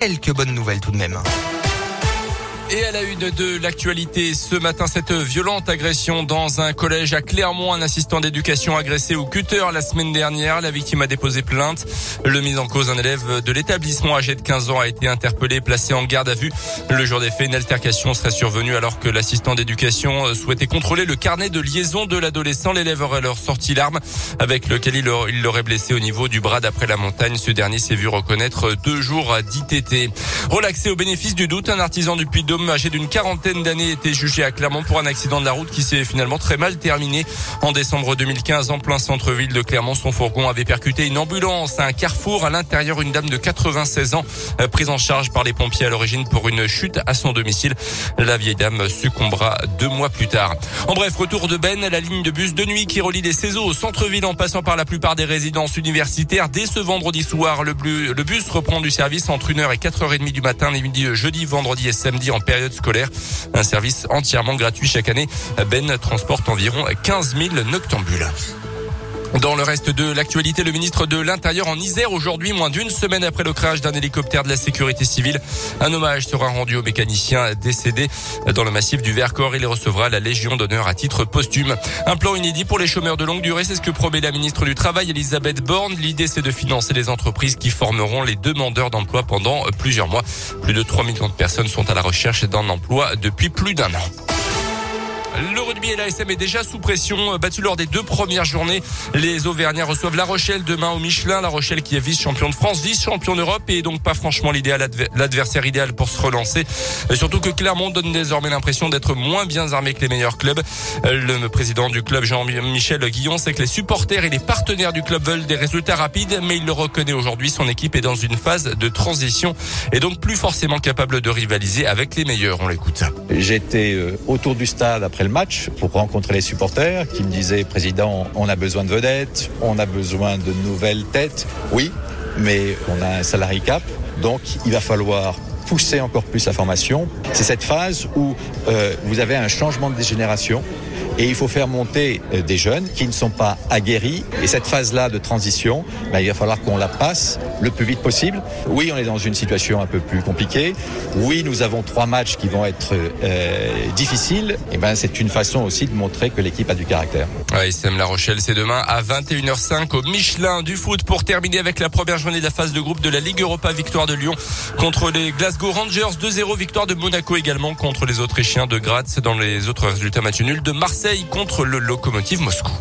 Quelques bonnes nouvelles tout de même. Et à la une de l'actualité, ce matin, cette violente agression dans un collège à Clermont, un assistant d'éducation agressé au cutter la semaine dernière. La victime a déposé plainte. Le mis en cause, un élève de l'établissement âgé de 15 ans, a été interpellé, placé en garde à vue. Le jour des faits, une altercation serait survenue alors que l'assistant d'éducation souhaitait contrôler le carnet de liaison de l'adolescent. L'élève aurait alors sorti l'arme avec lequel il l'aurait blessé au niveau du bras d'après la montagne. Ce dernier s'est vu reconnaître deux jours d'ITT. Relaxé au bénéfice du doute, un artisan du Puy-de-Dôme âgé d'une quarantaine d'années était jugé à Clermont pour un accident de la route qui s'est finalement très mal terminé. En décembre 2015, en plein centre-ville de Clermont, son fourgon avait percuté une ambulance à un carrefour. À l'intérieur, une dame de 96 ans, euh, prise en charge par les pompiers à l'origine pour une chute à son domicile. La vieille dame succombera deux mois plus tard. En bref, retour de Ben, la ligne de bus de nuit qui relie les Cézaux au centre-ville en passant par la plupart des résidences universitaires. Dès ce vendredi soir, le, bus reprend du service entre 1h et 4h30 du matin, les midis, jeudi, vendredi et samedi en période scolaire. Un service entièrement gratuit chaque année. Ben transporte environ 15 000 noctambules. Dans le reste de l'actualité, le ministre de l'Intérieur en Isère aujourd'hui, moins d'une semaine après le crash d'un hélicoptère de la sécurité civile. Un hommage sera rendu au mécanicien décédé dans le massif du Vercors. Il recevra la Légion d'honneur à titre posthume. Un plan inédit pour les chômeurs de longue durée, c'est ce que promet la ministre du Travail, Elisabeth Borne. L'idée, c'est de financer les entreprises qui formeront les demandeurs d'emploi pendant plusieurs mois. Plus de 3 millions de personnes sont à la recherche d'un emploi depuis plus d'un an. Le rugby et l'ASM est déjà sous pression, battu lors des deux premières journées. Les Auvergnats reçoivent La Rochelle demain au Michelin. La Rochelle qui est vice-champion de France, vice-champion d'Europe et donc pas franchement l'adversaire idéal pour se relancer. Surtout que Clermont donne désormais l'impression d'être moins bien armé que les meilleurs clubs. Le président du club, Jean-Michel Guillon, sait que les supporters et les partenaires du club veulent des résultats rapides, mais il le reconnaît aujourd'hui. Son équipe est dans une phase de transition et donc plus forcément capable de rivaliser avec les meilleurs. On l'écoute. J'étais euh, autour du stade après le match pour rencontrer les supporters qui me disaient, Président, on a besoin de vedettes, on a besoin de nouvelles têtes. Oui, mais on a un salarié cap, donc il va falloir pousser encore plus la formation. C'est cette phase où euh, vous avez un changement de génération et il faut faire monter euh, des jeunes qui ne sont pas aguerris. Et cette phase-là de transition, ben, il va falloir qu'on la passe le plus vite possible. Oui, on est dans une situation un peu plus compliquée. Oui, nous avons trois matchs qui vont être euh, difficiles. Et ben, c'est une façon aussi de montrer que l'équipe a du caractère. Ouais, SM La Rochelle, c'est demain à 21h05 au Michelin du foot pour terminer avec la première journée de la phase de groupe de la Ligue Europa. Victoire de Lyon contre les Glasgow Rangers 2-0. Victoire de Monaco également contre les Autrichiens de Graz. Dans les autres résultats match nul de Marseille contre le Lokomotiv Moscou.